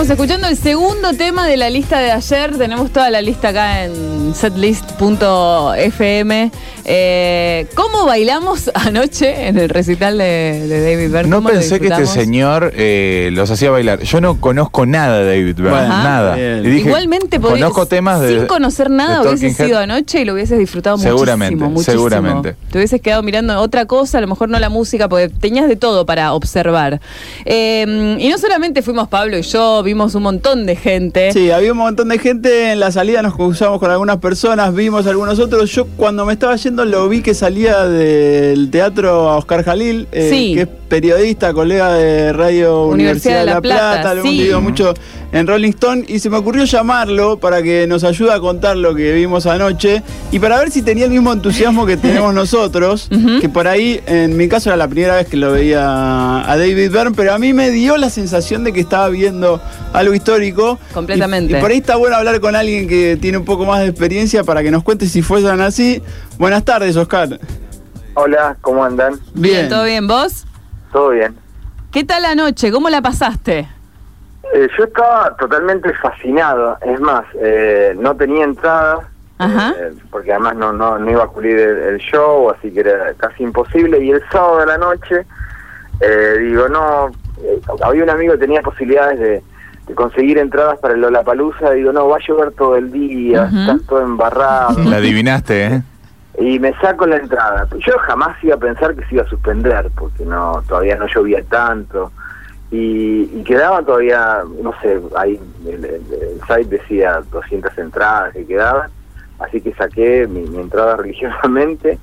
Estamos escuchando el segundo tema de la lista de ayer. Tenemos toda la lista acá en setlist.fm. Eh, ¿Cómo bailamos anoche en el recital de, de David Byrne? No ¿Cómo lo pensé que este señor eh, los hacía bailar. Yo no conozco nada de David Byrne, Ajá. nada. Bien. Y dije, Igualmente podrías, conozco temas de sin conocer nada Talking sido Head. anoche y lo hubieses disfrutado Seguramente, muchísimo, muchísimo. seguramente. Te hubieses quedado mirando otra cosa, a lo mejor no la música, porque tenías de todo para observar. Eh, y no solamente fuimos Pablo y yo, vimos un montón de gente. Sí, había un montón de gente en la salida, nos cruzamos con algunas personas, vimos algunos otros. Yo cuando me estaba yendo lo vi que salía del teatro a Oscar Jalil, eh, Sí. que es periodista, colega de Radio Universidad, de La Plata, lo hemos sí. seguido mucho en Rolling Stone y se me ocurrió llamarlo para que nos ayude a contar lo que vimos anoche y para ver si tenía el mismo entusiasmo que tenemos nosotros, que por ahí en mi caso era la primera vez que lo veía a David Byrne, pero a mí me dio la sensación de que estaba viendo algo histórico. Completamente. Y, y por ahí está bueno hablar con alguien que tiene un poco más de experiencia para que nos cuente si fueran así. Buenas tardes, Oscar. Hola, ¿cómo andan? Bien, ¿todo bien? ¿Vos? ¿Todo bien? ¿Qué tal la noche? ¿Cómo la pasaste? Eh, yo estaba totalmente fascinado. Es más, eh, no tenía entrada, Ajá. eh, porque además no, no, no iba a cubrir el, el show, así que era casi imposible. Y el sábado de la noche, eh, digo, no, eh, había un amigo que tenía posibilidades de, de conseguir entradas para el Lollapalooza. Digo, no, va a llover todo el día, Ujú. está todo embarrado. La adivinaste, ¿eh? Y me saco la entrada. Yo jamás iba a pensar que se iba a suspender, porque no todavía no llovía tanto. Y, y quedaban todavía, no sé, ahí el, el- el site decía 200 entradas que quedaban. Así que saqué mi, mi entrada religiosamente.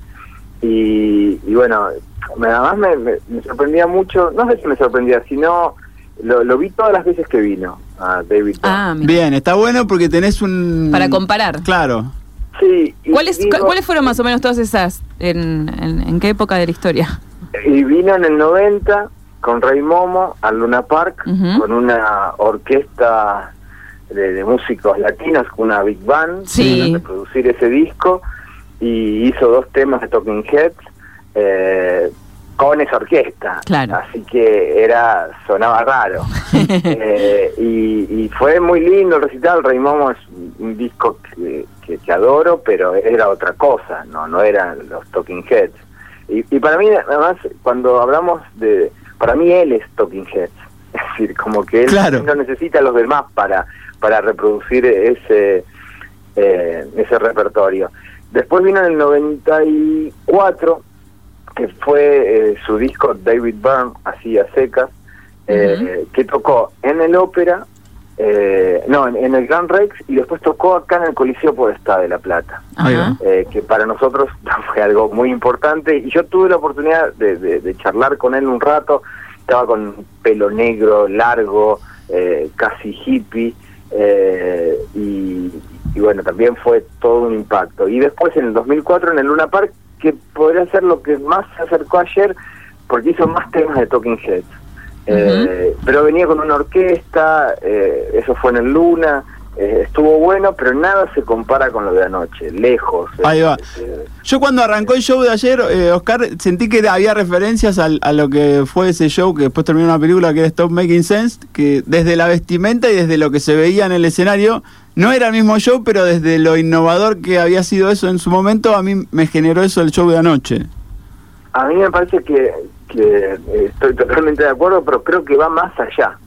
Y, y bueno, además me, me- me sorprendía mucho, no sé si me sorprendía, sino lo, lo vi todas las veces que vino a David. Ah. Bien, está bueno porque tenés un... Para comparar. Claro. Sí, ¿Cuáles, digo- ¿Cuáles fueron más o menos todas esas? ¿En, en, en qué época de la historia? Y vino en el 90 con Rey Momo al Luna Park con una orquesta de, de músicos latinos, una big band, Sí. para reproducir ese disco y hizo dos temas de Talking Heads eh, con esa orquesta. Claro. Así que era sonaba raro. Eh, y, y fue muy lindo el recital. Rey Momo es un- un disco que, que, que adoro, pero era otra cosa, no no eran los Talking Heads. Y, y para mí, además, cuando hablamos de... Para mí él es Talking Heads. Es decir, como que él Claro. no necesita a los demás para, para reproducir ese, eh, ese repertorio. Después vino en el 94, que fue eh, su disco David Byrne, así a secas, eh, que tocó en el ópera, eh, no, en, en el Gran Rex, y después tocó acá en el Coliseo Podestá de La Plata. Ajá. eh, que para nosotros fue algo muy importante y yo tuve la oportunidad de, de- de charlar con él un rato, estaba con pelo negro, largo, eh, casi hippie, eh, y, y bueno, también fue todo un impacto. Y después en el 2004 en el Luna Park, que podría ser lo que más se acercó ayer, porque hizo más temas de Talking Heads. Eh, Pero venía con una orquesta, eh, eso fue en el Luna, eh, estuvo bueno, pero nada se compara con lo de anoche, lejos. Ahí va. Eh, Yo cuando arrancó el show de ayer, eh, Oscar, sentí que había referencias al- a lo que fue ese show que después terminó una película que era Stop Making Sense, que desde la vestimenta y desde lo que se veía en el escenario, no era el mismo show, pero desde lo innovador que había sido eso en su momento, a mí me generó eso el show de anoche. A mí me parece que, que eh, estoy totalmente de acuerdo, pero creo que va más allá.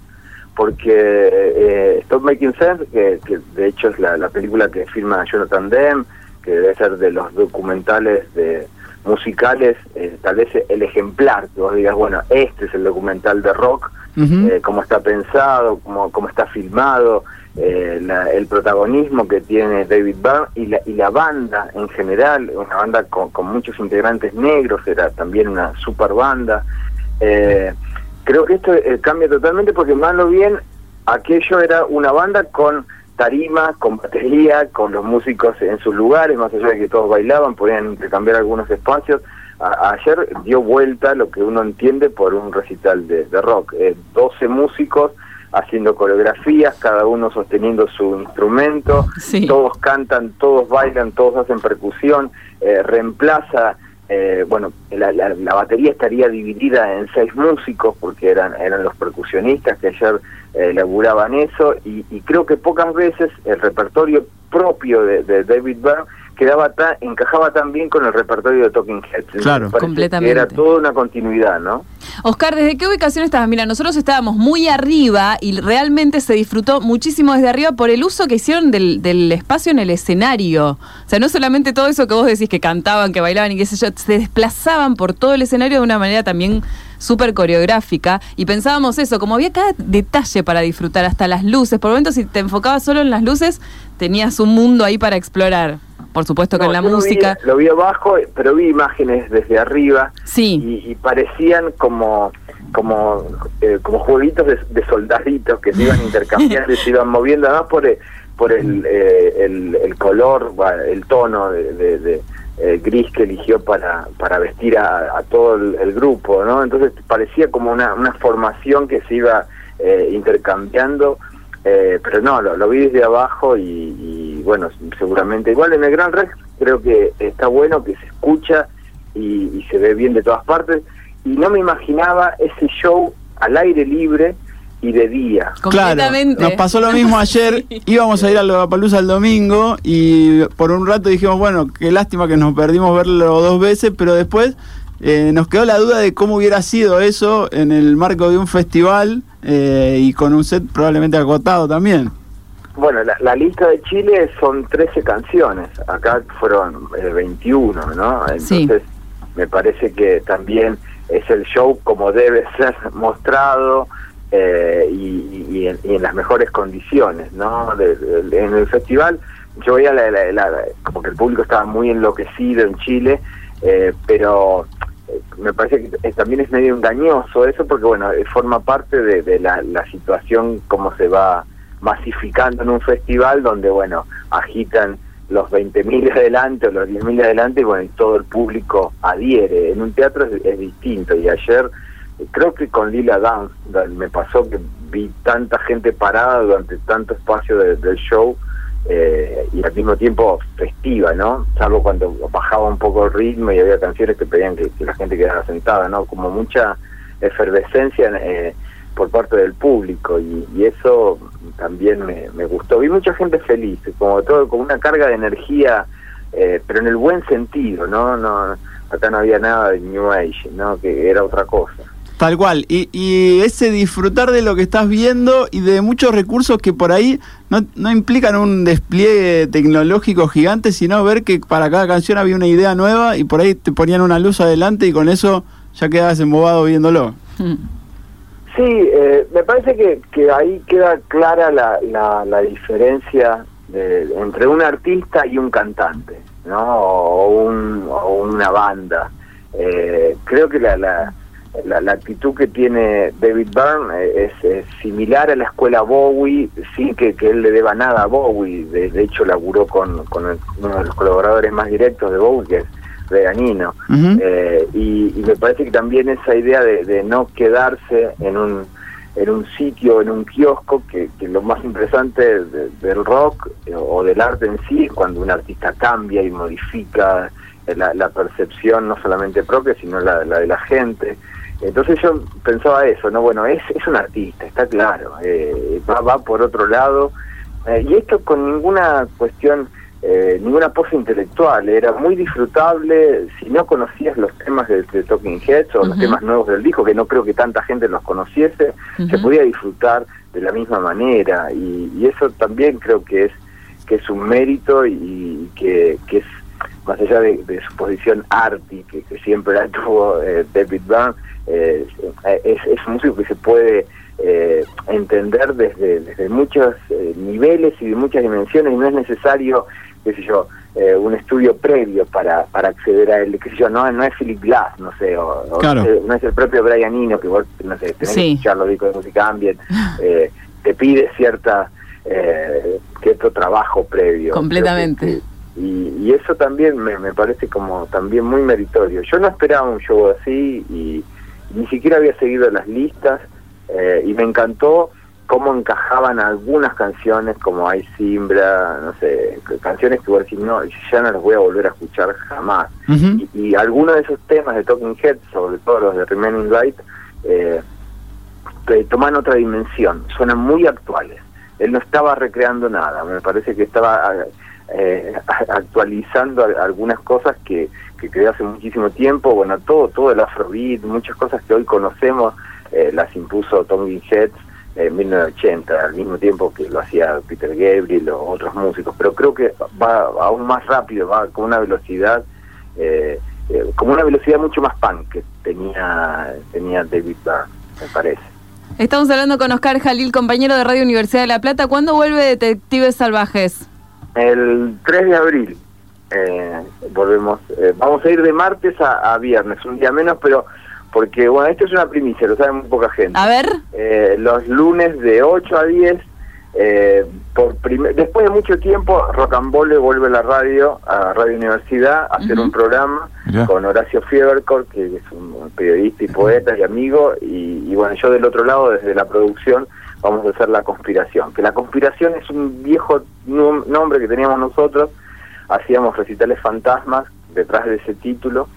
Porque eh, Stop Making Sense, que, que de hecho es la, la película que firma Jonathan Demme, que debe ser de los documentales de musicales, eh, tal vez el ejemplar, que vos digas, bueno, este es el documental de rock, eh, cómo está pensado, cómo, cómo está filmado, eh, la- el protagonismo que tiene David Byrne y la, y la banda en general, una banda con, con muchos integrantes negros, era también una super banda. Eh, creo que esto eh, cambia totalmente porque más o bien aquello era una banda con tarima, con batería, con los músicos en sus lugares, más allá de que todos bailaban, podían intercambiar algunos espacios. A- ayer dio vuelta lo que uno entiende por un recital de, de rock. Eh, 12 músicos haciendo coreografías, cada uno sosteniendo su instrumento, Sí. todos cantan, todos bailan, todos hacen percusión, eh, reemplaza eh, bueno, la, la- la batería estaría dividida en seis músicos porque eran, eran los percusionistas que ayer eh, laburaban eso y, y creo que pocas veces el repertorio propio de, de David Byrne quedaba tan, encajaba tan bien con el repertorio de Talking Heads. Claro. Completamente. que Era toda una continuidad, ¿no? Oscar, ¿desde qué ubicación estabas? Mira, nosotros estábamos muy arriba y realmente se disfrutó muchísimo desde arriba por el uso que hicieron del, del espacio en el escenario. O sea, no solamente todo eso que vos decís que cantaban, que bailaban y qué sé yo, se desplazaban por todo el escenario de una manera también súper coreográfica y pensábamos eso, como había cada detalle para disfrutar, hasta las luces. Por momentos, si te enfocabas solo en las luces, tenías un mundo ahí para explorar. Por supuesto que No, en la vi- música. Lo vi, abajo, pero vi imágenes desde arriba Sí. y, y parecían como como eh, como jueguitos de, de soldaditos que se iban intercambiando y se iban moviendo además por el, por el, eh, el, el color el tono de, de- de, eh, gris que eligió para para vestir a, a todo el, el grupo no entonces parecía como una, una formación que se iba eh, intercambiando eh, pero no lo, lo vi desde abajo y, y, bueno seguramente igual en el Gran Rex creo que está bueno que se escucha y, y se ve bien de todas partes. Y no me imaginaba ese show al aire libre y de día. Claro, nos pasó lo mismo ayer, íbamos a ir a Lollapalooza el domingo y por un rato dijimos, bueno, qué lástima que nos perdimos verlo dos veces, pero después eh, nos quedó la duda de cómo hubiera sido eso en el marco de un festival eh, y con un set probablemente acotado también. Bueno, la, la lista de Chile son 13 canciones, acá fueron eh, 21, ¿no? Entonces Sí. me parece que también es el show como debe ser mostrado eh, y, y- en, y en las mejores condiciones, ¿no? De- de- en el festival yo veía la, la- la- como que el público estaba muy enloquecido en Chile, eh, pero me parece que también es medio engañoso eso porque bueno eh, forma parte de, de la, la situación como se va masificando en un festival donde bueno agitan los 20.000 adelante o los 10.000 adelante y bueno todo el público adhiere. En un teatro es, es distinto y ayer eh, creo que con Lila Dance da- me pasó que vi tanta gente parada durante tanto espacio de- del show eh, y al mismo tiempo festiva, ¿no? Salvo cuando bajaba un poco el ritmo y había canciones que pedían que, la gente quedara sentada, ¿no? Como mucha efervescencia eh, por parte del público y, eso también me, me gustó. Vi mucha gente feliz, como todo, con una carga de energía, eh, pero en el buen sentido, ¿no? no Acá no había nada de New Age, ¿no? Que era otra cosa. Tal cual, y, y ese disfrutar de lo que estás viendo y de muchos recursos que por ahí no, no implican un despliegue tecnológico gigante, sino ver que para cada canción había una idea nueva y por ahí te ponían una luz adelante y con eso ya quedabas embobado viéndolo. Mm. Sí, eh, me parece que, que ahí queda clara la, la, la diferencia de- entre un artista y un cantante, ¿no? O, un- o una banda. Eh, creo que la, la, la, la actitud que tiene David Byrne eh, es, es similar a la escuela Bowie, sin que, que él le deba nada a Bowie. De, de hecho, laburó con, con el- uno de los colaboradores más directos de Bowie, que es Reganino. Ujú. Eh, y, y me parece que también esa idea de, de no quedarse en un en un sitio, en un kiosco, que, que lo más interesante de- del rock eh, o del arte en sí es cuando un artista cambia y modifica la, la percepción no solamente propia, sino la, la de la gente. Entonces yo pensaba eso, ¿no? Bueno, es, es un artista, está claro, eh, va, va por otro lado, eh, y esto con ninguna cuestión eh, ninguna pose intelectual, era muy disfrutable. Si no conocías los temas de, de Talking Heads o los temas nuevos del disco, que no creo que tanta gente los conociese, se podía disfrutar de la misma manera. Y, y eso también creo que es que es un mérito y, y que, que es más allá de, de su posición arty que, que siempre la tuvo eh, David Byrne eh, es, es un músico que se puede eh, entender desde, desde muchos eh, niveles y de muchas dimensiones y no es necesario qué sé yo eh, un estudio previo para, para acceder a él qué sé yo no, no es Philip Glass no sé o, Claro. no, es, no es el propio Brian Eno que vos no sé tenés Sí. que escuchar los discos de música ambient eh, te pide cierta eh, cierto trabajo previo Completamente. Y, y eso también me, me parece como también muy meritorio yo no esperaba un show así y ni siquiera había seguido las listas eh, y me encantó cómo encajaban algunas canciones como Hay Simbra, no sé, canciones que vos decís, no, ya no las voy a volver a escuchar jamás. Y, y algunos de esos temas de Talking Heads, sobre todo los de Remaining Light, eh, toman otra dimensión, suenan muy actuales. Él no estaba recreando nada, me parece que estaba eh, actualizando algunas cosas que, que creó hace muchísimo tiempo, bueno, todo, todo el afrobeat, muchas cosas que hoy conocemos, eh, las impuso Talking Heads en 1980, al mismo tiempo que lo hacía Peter Gabriel o otros músicos, pero creo que va aún más rápido, va con una velocidad eh, eh, como una velocidad mucho más punk que tenía tenía David Byrne, me parece. Estamos hablando con Oscar Jalil, compañero de Radio Universidad de La Plata. ¿Cuándo vuelve Detectives Salvajes? El 3 de abril eh, volvemos, eh, vamos a ir de martes a, a viernes, un día menos, pero porque, bueno, esto es una primicia, lo sabe muy poca gente. A ver. Eh, los lunes de 8 a 10, eh, por primer- después de mucho tiempo, Rock and Roll vuelve a la radio, a Radio Universidad, a hacer un programa Mirá. con Horacio Fiebercor, que es un periodista y poeta y amigo, y, y bueno, yo del otro lado, desde la producción, vamos a hacer La Conspiración. Que La Conspiración es un viejo nom- nombre que teníamos nosotros, hacíamos recitales fantasmas detrás de ese título,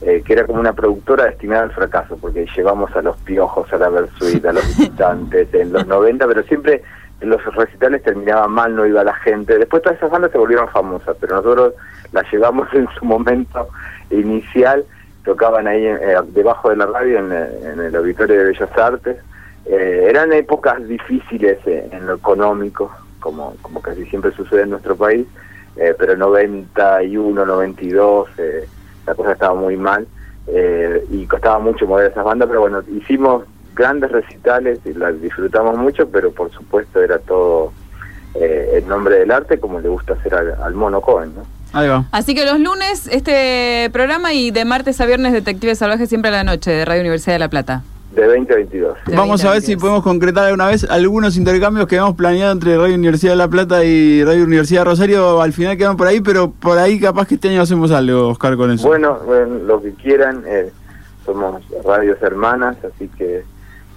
eh, que era como una productora destinada al fracaso, porque llevamos a los piojos, a la Versuit, a los visitantes en los 90, pero siempre los recitales terminaban mal, no iba la gente. Después todas esas bandas se volvieron famosas, pero nosotros las llevamos en su momento inicial, tocaban ahí eh, debajo de la radio en, eh, en el Auditorio de Bellas Artes. Eh, eran épocas difíciles eh, en lo económico, como, como casi siempre sucede en nuestro país, eh, pero 91, 92, eh, la cosa estaba muy mal eh, y costaba mucho mover esas bandas, pero bueno, hicimos grandes recitales y las disfrutamos mucho, pero por supuesto era todo eh, en nombre del arte, como le gusta hacer al, al mono Cohen, ¿no? Ahí va. Así que los lunes este programa y de martes a viernes Detectives Salvajes siempre a la noche de Radio Universidad de La Plata. De 20 a 22. De Vamos a ver 20 si podemos concretar alguna vez algunos intercambios que hemos planeado entre Radio Universidad de La Plata y Radio Universidad de Rosario. Al final quedan por ahí, pero por ahí capaz que este año hacemos algo, Oscar, con eso. Bueno, bueno, lo que quieran, eh, somos radios hermanas, así que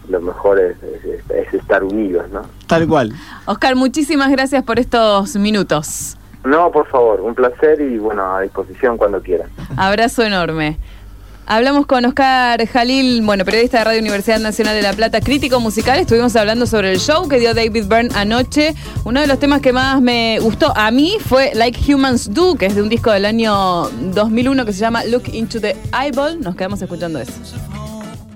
lo mejor es, es- es estar unidos, ¿no? Tal cual. Oscar, muchísimas gracias por estos minutos. No, por favor, un placer y bueno, a disposición cuando quieran. Abrazo enorme. Hablamos con Oscar Jalil, bueno, periodista de Radio Universidad Nacional de La Plata, crítico musical. Estuvimos hablando sobre el show que dio David Byrne anoche. Uno de los temas que más me gustó a mí fue Like Humans Do, que es de un disco del año 2001 que se llama Look Into the Eyeball. Nos quedamos escuchando eso.